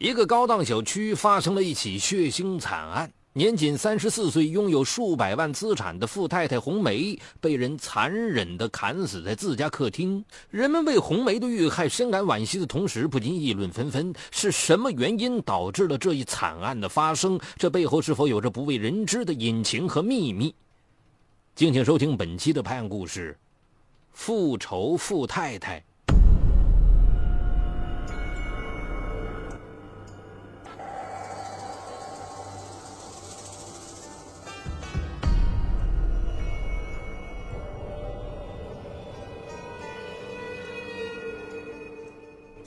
一个高档小区发生了一起血腥惨案。年仅三十四岁、拥有数百万资产的富太太红梅被人残忍地砍死在自家客厅。人们为红梅的遇害深感惋惜的同时，不禁议论纷纷：是什么原因导致了这一惨案的发生？这背后是否有着不为人知的隐情和秘密？敬请收听本期的拍案故事：复仇富太太。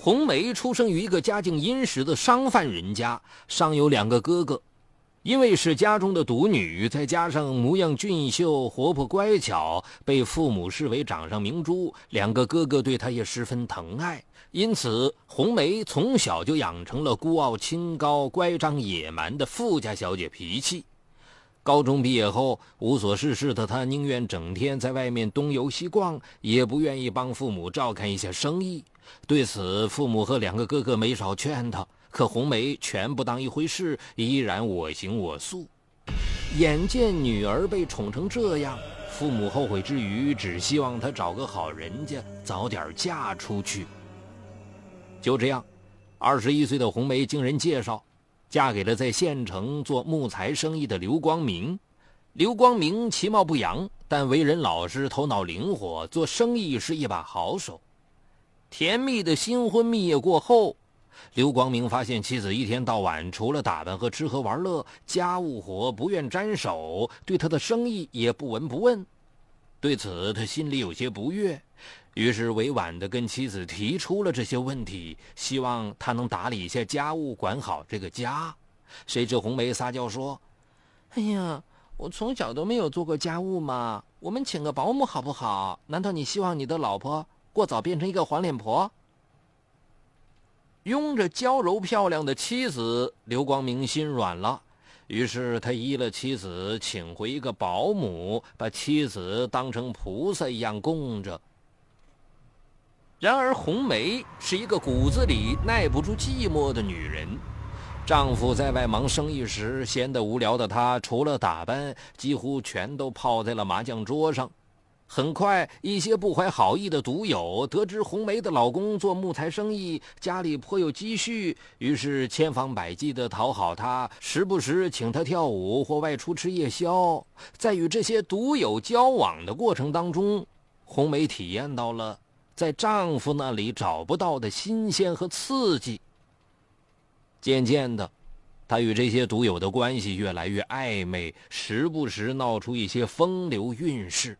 红梅出生于一个家境殷实的商贩人家，上有两个哥哥。因为是家中的独女，再加上模样俊秀、活泼乖巧，被父母视为掌上明珠。两个哥哥对她也十分疼爱，因此红梅从小就养成了孤傲清高、乖张野蛮的富家小姐脾气。高中毕业后，无所事事的她宁愿整天在外面东游西逛，也不愿意帮父母照看一下生意。对此，父母和两个哥哥没少劝她，可红梅全不当一回事，依然我行我素。眼见女儿被宠成这样，父母后悔之余，只希望她找个好人家，早点嫁出去。就这样，二十一岁的红梅经人介绍，嫁给了在县城做木材生意的刘光明。刘光明其貌不扬，但为人老实，头脑灵活，做生意是一把好手。甜蜜的新婚蜜月过后，刘光明发现妻子一天到晚除了打扮和吃喝玩乐，家务活不愿沾手，对他的生意也不闻不问。对此，他心里有些不悦，于是委婉地跟妻子提出了这些问题，希望他能打理一下家务，管好这个家。谁知红梅撒娇说：“哎呀，我从小都没有做过家务嘛，我们请个保姆好不好？难道你希望你的老婆？”过早变成一个黄脸婆，拥着娇柔漂亮的妻子，刘光明心软了。于是他依了妻子，请回一个保姆，把妻子当成菩萨一样供着。然而红梅是一个骨子里耐不住寂寞的女人，丈夫在外忙生意时，闲得无聊的她，除了打扮，几乎全都泡在了麻将桌上。很快，一些不怀好意的赌友得知红梅的老公做木材生意，家里颇有积蓄，于是千方百计地讨好她，时不时请她跳舞或外出吃夜宵。在与这些赌友交往的过程当中，红梅体验到了在丈夫那里找不到的新鲜和刺激。渐渐的，她与这些赌友的关系越来越暧昧，时不时闹出一些风流韵事。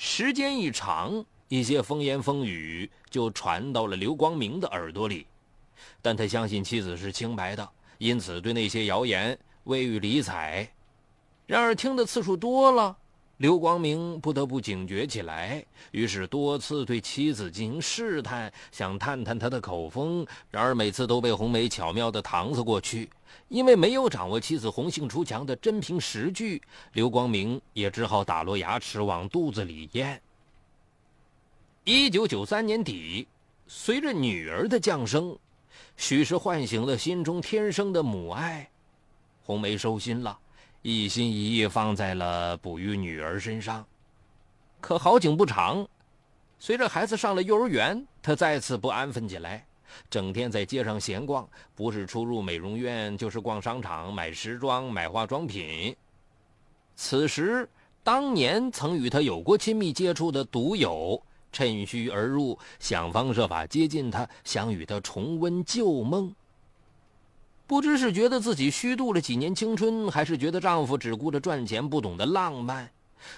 时间一长，一些风言风语就传到了刘光明的耳朵里，但他相信妻子是清白的，因此对那些谣言未予理睬。然而听的次数多了，刘光明不得不警觉起来，于是多次对妻子进行试探，想探探她的口风。然而每次都被红梅巧妙地搪塞过去。因为没有掌握妻子红杏出墙的真凭实据，刘光明也只好打落牙齿往肚子里咽。一九九三年底，随着女儿的降生，许是唤醒了心中天生的母爱，红梅收心了，一心一意放在了哺育女儿身上。可好景不长，随着孩子上了幼儿园，她再次不安分起来。整天在街上闲逛，不是出入美容院，就是逛商场买时装、买化妆品。此时，当年曾与他有过亲密接触的赌友趁虚而入，想方设法接近他，想与他重温旧梦。不知是觉得自己虚度了几年青春，还是觉得丈夫只顾着赚钱，不懂得浪漫，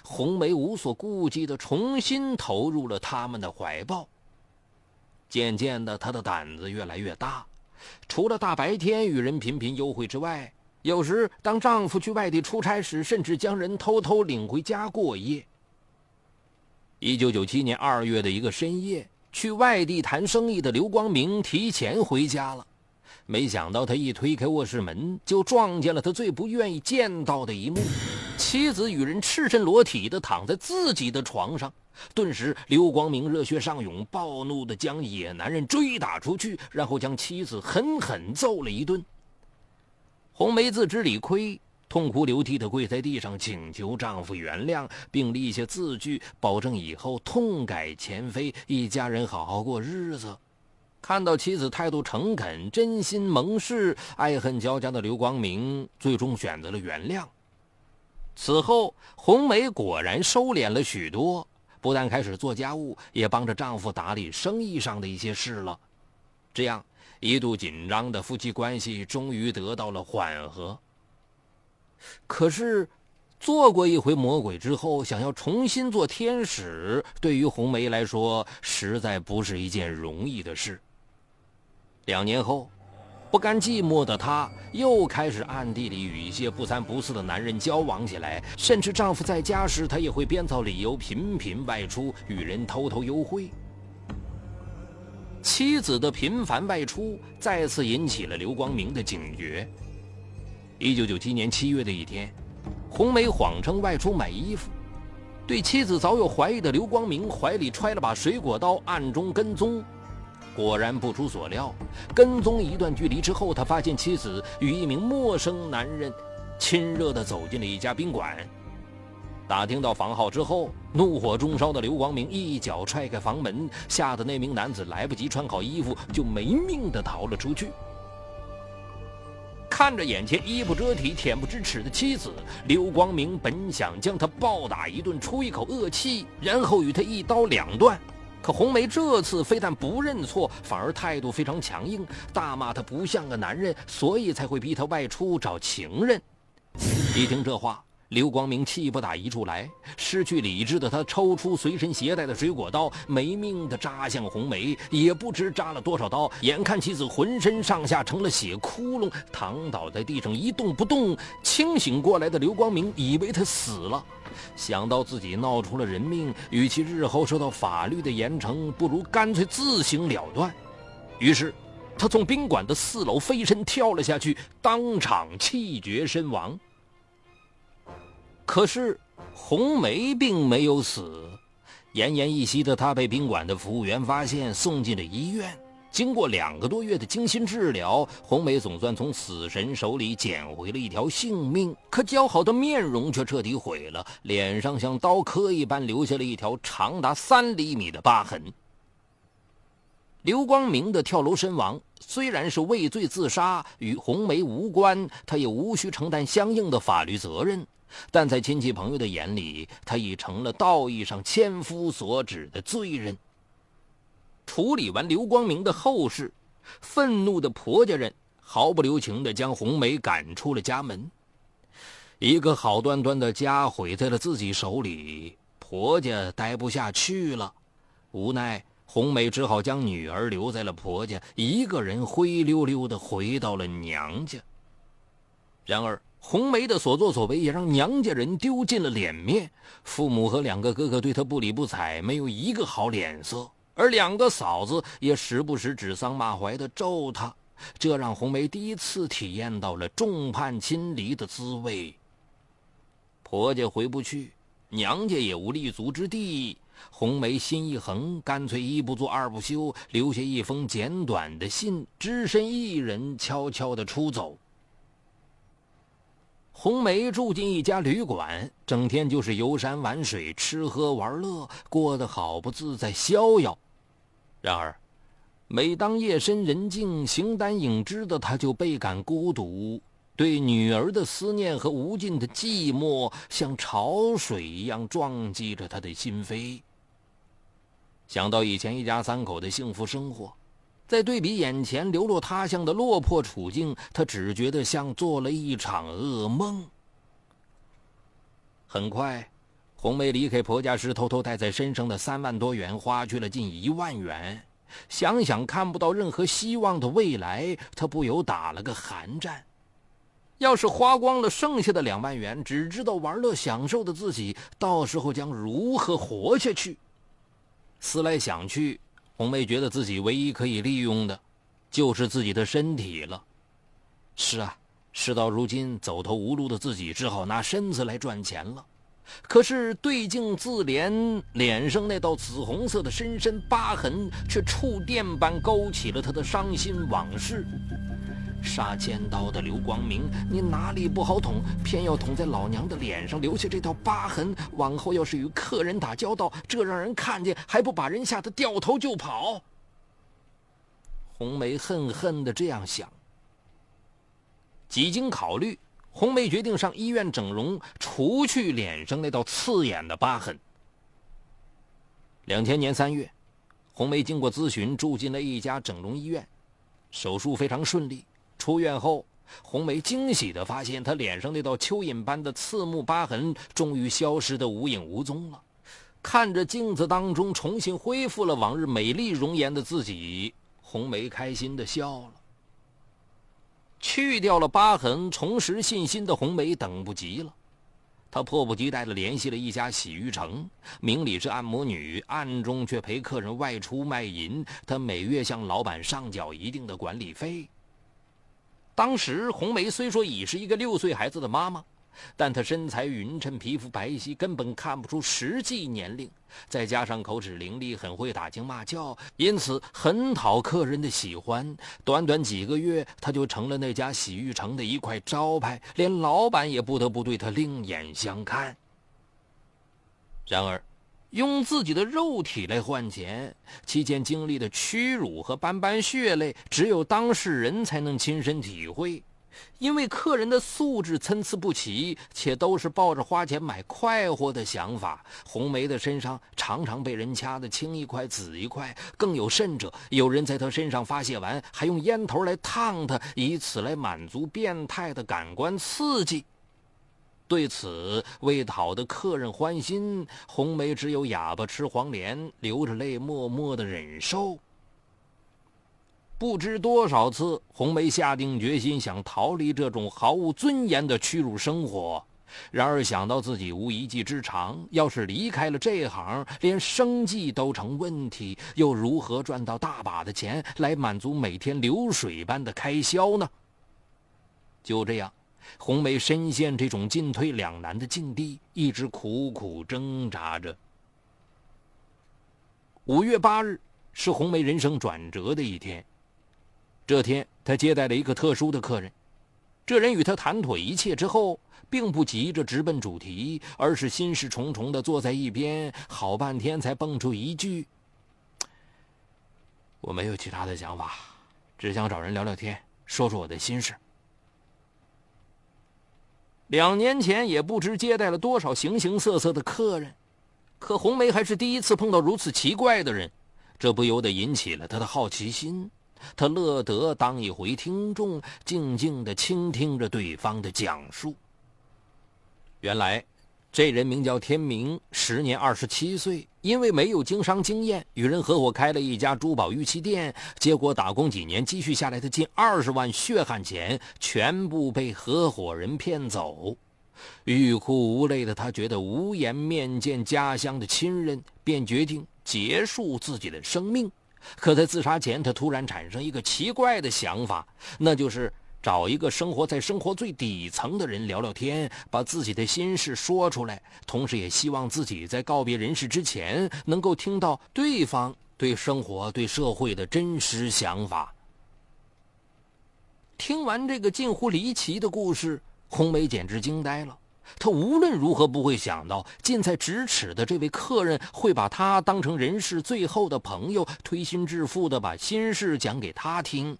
红梅无所顾忌的重新投入了他们的怀抱。渐渐的，她的胆子越来越大，除了大白天与人频频幽会之外，有时当丈夫去外地出差时，甚至将人偷偷领回家过夜。一九九七年二月的一个深夜，去外地谈生意的刘光明提前回家了，没想到他一推开卧室门，就撞见了他最不愿意见到的一幕：妻子与人赤身裸体的躺在自己的床上。顿时，刘光明热血上涌，暴怒的将野男人追打出去，然后将妻子狠狠揍了一顿。红梅自知理亏，痛哭流涕的跪在地上，请求丈夫原谅，并立下字据，保证以后痛改前非，一家人好好过日子。看到妻子态度诚恳、真心盟誓，爱恨交加的刘光明最终选择了原谅。此后，红梅果然收敛了许多，不但开始做家务，也帮着丈夫打理生意上的一些事了。这样，一度紧张的夫妻关系终于得到了缓和。可是，做过一回魔鬼之后，想要重新做天使，对于红梅来说，实在不是一件容易的事。两年后，不甘寂寞的她又开始暗地里与一些不三不四的男人交往起来，甚至丈夫在家时，她也会编造理由频频外出，与人偷偷幽会。妻子的频繁外出再次引起了刘光明的警觉。一九九七年七月的一天，红梅谎称外出买衣服，对妻子早有怀疑的刘光明怀里揣了把水果刀，暗中跟踪。果然不出所料，跟踪一段距离之后，他发现妻子与一名陌生男人亲热地走进了一家宾馆。打听到房号之后，怒火中烧的刘光明一脚踹开房门，吓得那名男子来不及穿好衣服，就没命地逃了出去。看着眼前衣不遮体、恬不知耻的妻子，刘光明本想将她暴打一顿，出一口恶气，然后与她一刀两断。可红梅这次非但不认错，反而态度非常强硬，大骂他不像个男人，所以才会逼他外出找情人。一听这话，刘光明气不打一处来，失去理智的他抽出随身携带的水果刀，没命的扎向红梅，也不知扎了多少刀。眼看妻子浑身上下成了血窟窿，躺倒在地上一动不动。清醒过来的刘光明以为他死了。想到自己闹出了人命，与其日后受到法律的严惩，不如干脆自行了断。于是，他从宾馆的四楼飞身跳了下去，当场气绝身亡。可是，红梅并没有死，奄奄一息的她被宾馆的服务员发现，送进了医院。经过两个多月的精心治疗，红梅总算从死神手里捡回了一条性命。可姣好的面容却彻底毁了，脸上像刀刻一般留下了一条长达三厘米的疤痕。刘光明的跳楼身亡虽然是畏罪自杀，与红梅无关，他也无需承担相应的法律责任。但在亲戚朋友的眼里，他已成了道义上千夫所指的罪人。处理完刘光明的后事，愤怒的婆家人毫不留情地将红梅赶出了家门。一个好端端的家毁在了自己手里，婆家待不下去了，无奈红梅只好将女儿留在了婆家，一个人灰溜溜地回到了娘家。然而，红梅的所作所为也让娘家人丢尽了脸面，父母和两个哥哥对她不理不睬，没有一个好脸色。而两个嫂子也时不时指桑骂槐的咒她，这让红梅第一次体验到了众叛亲离的滋味。婆家回不去，娘家也无立足之地，红梅心一横，干脆一不做二不休，留下一封简短的信，只身一人悄悄的出走。红梅住进一家旅馆，整天就是游山玩水、吃喝玩乐，过得好不自在、逍遥。然而，每当夜深人静、形单影只的他，就倍感孤独。对女儿的思念和无尽的寂寞，像潮水一样撞击着他的心扉。想到以前一家三口的幸福生活，在对比眼前流落他乡的落魄处境，他只觉得像做了一场噩梦。很快。红梅离开婆家时，偷偷带在身上的三万多元花去了近一万元。想想看不到任何希望的未来，她不由打了个寒战。要是花光了剩下的两万元，只知道玩乐享受的自己，到时候将如何活下去？思来想去，红梅觉得自己唯一可以利用的，就是自己的身体了。是啊，事到如今，走投无路的自己只好拿身子来赚钱了。可是对镜自怜，脸上那道紫红色的深深疤痕，却触电般勾起了她的伤心往事。杀尖刀的刘光明，你哪里不好捅，偏要捅在老娘的脸上，留下这道疤痕。往后要是与客人打交道，这让人看见，还不把人吓得掉头就跑？红梅恨恨的这样想。几经考虑。红梅决定上医院整容，除去脸上那道刺眼的疤痕。两千年三月，红梅经过咨询，住进了一家整容医院，手术非常顺利。出院后，红梅惊喜地发现，她脸上那道蚯蚓般的刺目疤痕终于消失得无影无踪了。看着镜子当中重新恢复了往日美丽容颜的自己，红梅开心地笑了。去掉了疤痕，重拾信心的红梅等不及了，她迫不及待地联系了一家洗浴城，明里是按摩女，暗中却陪客人外出卖淫。她每月向老板上缴一定的管理费。当时红梅虽说已是一个六岁孩子的妈妈。但她身材匀称，皮肤白皙，根本看不出实际年龄。再加上口齿伶俐，很会打情骂俏，因此很讨客人的喜欢。短短几个月，她就成了那家洗浴城的一块招牌，连老板也不得不对她另眼相看。然而，用自己的肉体来换钱，期间经历的屈辱和斑斑血泪，只有当事人才能亲身体会。因为客人的素质参差不齐，且都是抱着花钱买快活的想法，红梅的身上常常被人掐得青一块紫一块。更有甚者，有人在她身上发泄完，还用烟头来烫她，以此来满足变态的感官刺激。对此，为讨得客人欢心，红梅只有哑巴吃黄连，流着泪默默的忍受。不知多少次，红梅下定决心想逃离这种毫无尊严的屈辱生活。然而想到自己无一技之长，要是离开了这行，连生计都成问题，又如何赚到大把的钱来满足每天流水般的开销呢？就这样，红梅深陷这种进退两难的境地，一直苦苦挣扎着。五月八日是红梅人生转折的一天。这天，她接待了一个特殊的客人。这人与她谈妥一切之后，并不急着直奔主题，而是心事重重的坐在一边，好半天才蹦出一句：“我没有其他的想法，只想找人聊聊天，说说我的心事。”两年前也不知接待了多少形形色色的客人，可红梅还是第一次碰到如此奇怪的人，这不由得引起了他的好奇心。他乐得当一回听众，静静的倾听着对方的讲述。原来，这人名叫天明，时年二十七岁，因为没有经商经验，与人合伙开了一家珠宝玉器店。结果打工几年，积蓄下来的近二十万血汗钱，全部被合伙人骗走。欲哭无泪的他，觉得无颜面见家乡的亲人，便决定结束自己的生命。可在自杀前，他突然产生一个奇怪的想法，那就是找一个生活在生活最底层的人聊聊天，把自己的心事说出来，同时也希望自己在告别人世之前，能够听到对方对生活、对社会的真实想法。听完这个近乎离奇的故事，红梅简直惊呆了。他无论如何不会想到，近在咫尺的这位客人会把他当成人世最后的朋友，推心置腹地把心事讲给他听。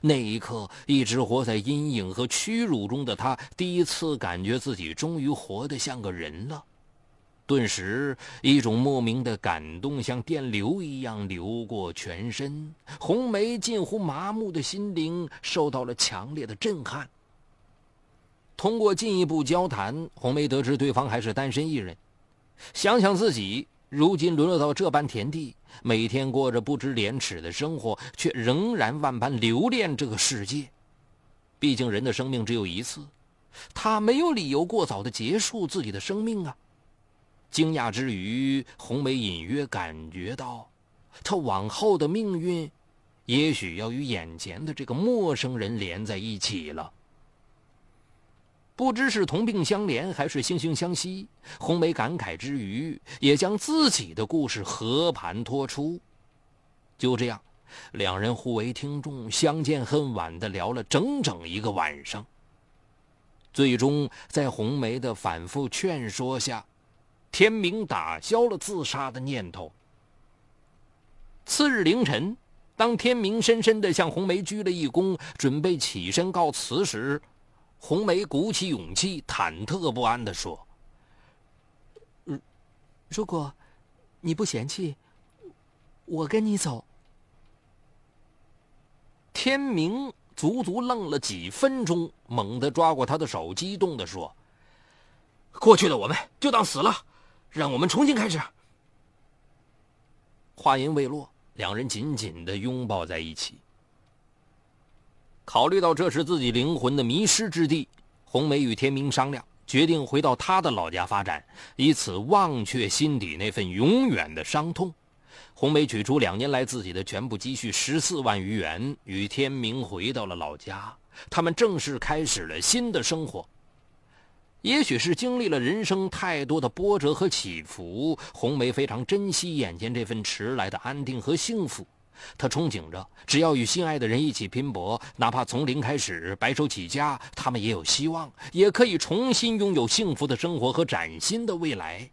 那一刻，一直活在阴影和屈辱中的他，第一次感觉自己终于活得像个人了。顿时，一种莫名的感动像电流一样流过全身，红梅近乎麻木的心灵受到了强烈的震撼。通过进一步交谈，红梅得知对方还是单身一人。想想自己如今沦落到这般田地，每天过着不知廉耻的生活，却仍然万般留恋这个世界。毕竟人的生命只有一次，他没有理由过早的结束自己的生命啊！惊讶之余，红梅隐约感觉到，他往后的命运也许要与眼前的这个陌生人连在一起了。不知是同病相怜，还是惺惺相惜，红梅感慨之余，也将自己的故事和盘托出。就这样，两人互为听众，相见恨晚的聊了整整一个晚上。最终，在红梅的反复劝说下，天明打消了自杀的念头。次日凌晨，当天明深深的向红梅鞠了一躬，准备起身告辞时，红梅鼓起勇气，忐忑不安地说：“如果你不嫌弃，我跟你走。”天明足足愣了几分钟，猛地抓过他的手，激动地说：“过去的我们就当死了，让我们重新开始。”话音未落，两人紧紧的拥抱在一起。考虑到这是自己灵魂的迷失之地，红梅与天明商量，决定回到他的老家发展，以此忘却心底那份永远的伤痛。红梅取出两年来自己的全部积蓄十四万余元，与天明回到了老家。他们正式开始了新的生活。也许是经历了人生太多的波折和起伏，红梅非常珍惜眼前这份迟来的安定和幸福。他憧憬着，只要与心爱的人一起拼搏，哪怕从零开始，白手起家，他们也有希望，也可以重新拥有幸福的生活和崭新的未来。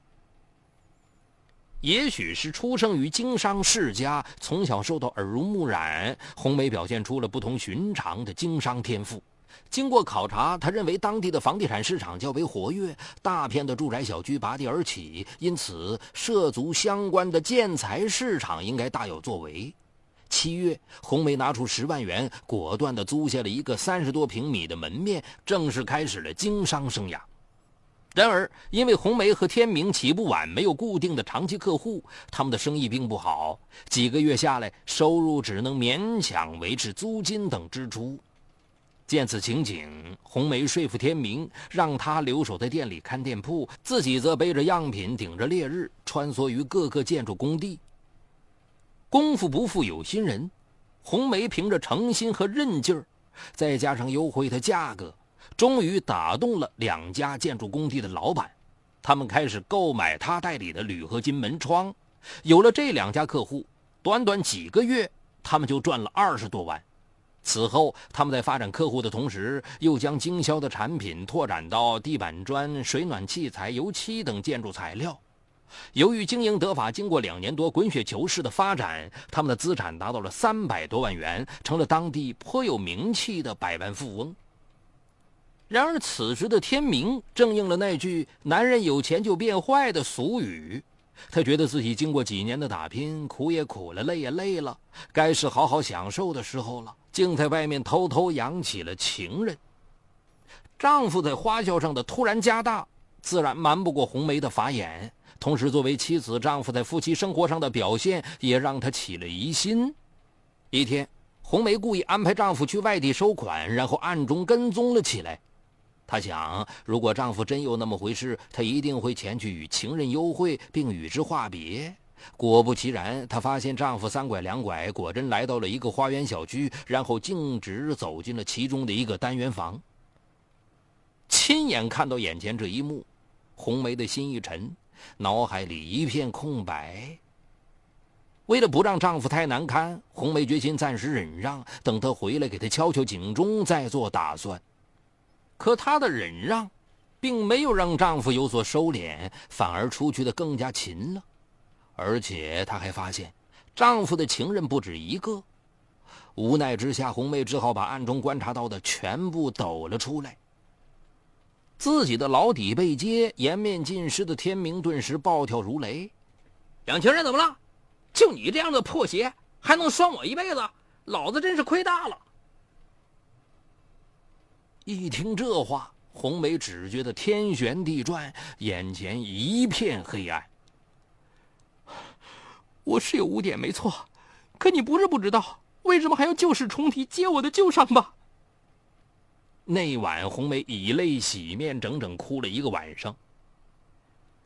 也许是出生于经商世家，从小受到耳濡目染，红梅表现出了不同寻常的经商天赋。经过考察，他认为当地的房地产市场较为活跃，大片的住宅小区拔地而起，因此涉足相关的建材市场应该大有作为。七月，红梅拿出十万元，果断地租下了一个三十多平米的门面，正式开始了经商生涯。然而，因为红梅和天明起步晚，没有固定的长期客户，他们的生意并不好。几个月下来，收入只能勉强维持租金等支出。见此情景，红梅说服天明，让他留守在店里看店铺，自己则背着样品，顶着烈日，穿梭于各个建筑工地。功夫不负有心人，红梅凭着诚心和韧劲儿，再加上优惠的价格，终于打动了两家建筑工地的老板。他们开始购买他代理的铝合金门窗。有了这两家客户，短短几个月，他们就赚了二十多万。此后，他们在发展客户的同时，又将经销的产品拓展到地板砖、水暖器材、油漆等建筑材料。由于经营得法，经过两年多滚雪球式的发展，他们的资产达到了三百多万元，成了当地颇有名气的百万富翁。然而，此时的天明正应了那句“男人有钱就变坏”的俗语。他觉得自己经过几年的打拼，苦也苦了，累也累了，该是好好享受的时候了，竟在外面偷偷养起了情人。丈夫在花销上的突然加大，自然瞒不过红梅的法眼。同时，作为妻子，丈夫在夫妻生活上的表现也让她起了疑心。一天，红梅故意安排丈夫去外地收款，然后暗中跟踪了起来。她想，如果丈夫真有那么回事，她一定会前去与情人幽会，并与之话别。果不其然，她发现丈夫三拐两拐，果真来到了一个花园小区，然后径直走进了其中的一个单元房。亲眼看到眼前这一幕，红梅的心一沉。脑海里一片空白。为了不让丈夫太难堪，红梅决心暂时忍让，等他回来给他敲敲警钟，再做打算。可她的忍让，并没有让丈夫有所收敛，反而出去的更加勤了。而且她还发现，丈夫的情人不止一个。无奈之下，红梅只好把暗中观察到的全部抖了出来。自己的老底被揭，颜面尽失的天明顿时暴跳如雷：“两情人怎么了？就你这样的破鞋，还能拴我一辈子？老子真是亏大了！”一听这话，红梅只觉得天旋地转，眼前一片黑暗。我是有污点没错，可你不是不知道，为什么还要旧事重提，揭我的旧伤疤？那晚，红梅以泪洗面，整整哭了一个晚上。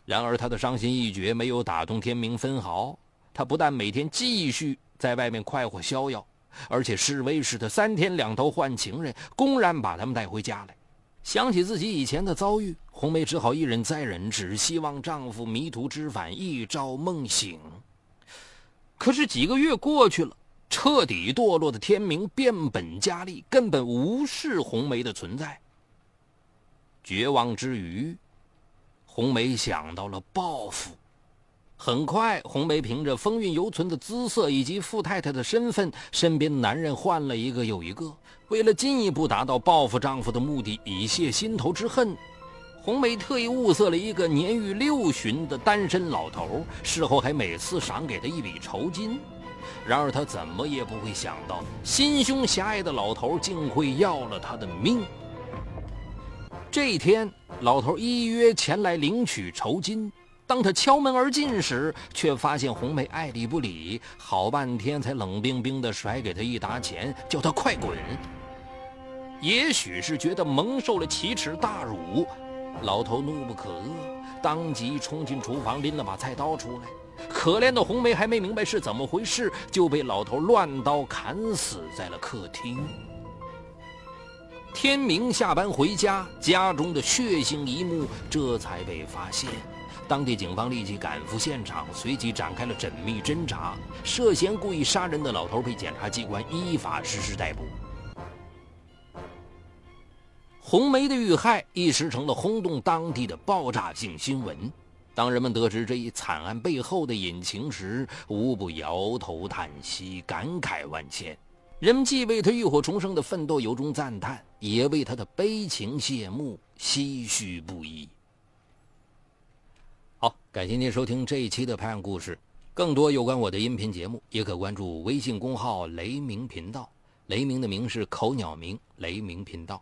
然而，她的伤心欲绝没有打动天明分毫。他不但每天继续在外面快活逍遥，而且示威似的三天两头换情人，公然把他们带回家来。想起自己以前的遭遇，红梅只好一忍再忍，只希望丈夫迷途知返，一朝梦醒。可是几个月过去了，彻底堕落的天明变本加厉，根本无视红梅的存在。绝望之余，红梅想到了报复。很快，红梅凭着风韵犹存的姿色以及富太太的身份，身边男人换了一个又一个。为了进一步达到报复丈夫的目的，以泄心头之恨，红梅特意物色了一个年逾六旬的单身老头，事后还每次赏给他一笔酬金。然而，他怎么也不会想到，心胸狭隘的老头竟会要了他的命。这一天，老头依约前来领取酬金。当他敲门而进时，却发现红梅爱理不理，好半天才冷冰冰地甩给他一沓钱，叫他快滚。也许是觉得蒙受了奇耻大辱，老头怒不可遏，当即冲进厨房，拎了把菜刀出来。可怜的红梅还没明白是怎么回事，就被老头乱刀砍死在了客厅。天明下班回家，家中的血腥一幕这才被发现。当地警方立即赶赴现场，随即展开了缜密侦查。涉嫌故意杀人的老头被检察机关依法实施逮捕。红梅的遇害一时成了轰动当地的爆炸性新闻。当人们得知这一惨案背后的隐情时，无不摇头叹息，感慨万千。人们既为他浴火重生的奋斗由衷赞叹，也为他的悲情谢幕唏嘘不已。好，感谢您收听这一期的《拍案故事》。更多有关我的音频节目，也可关注微信公号“雷鸣频道”。雷鸣的鸣是口鸟鸣，雷鸣频道。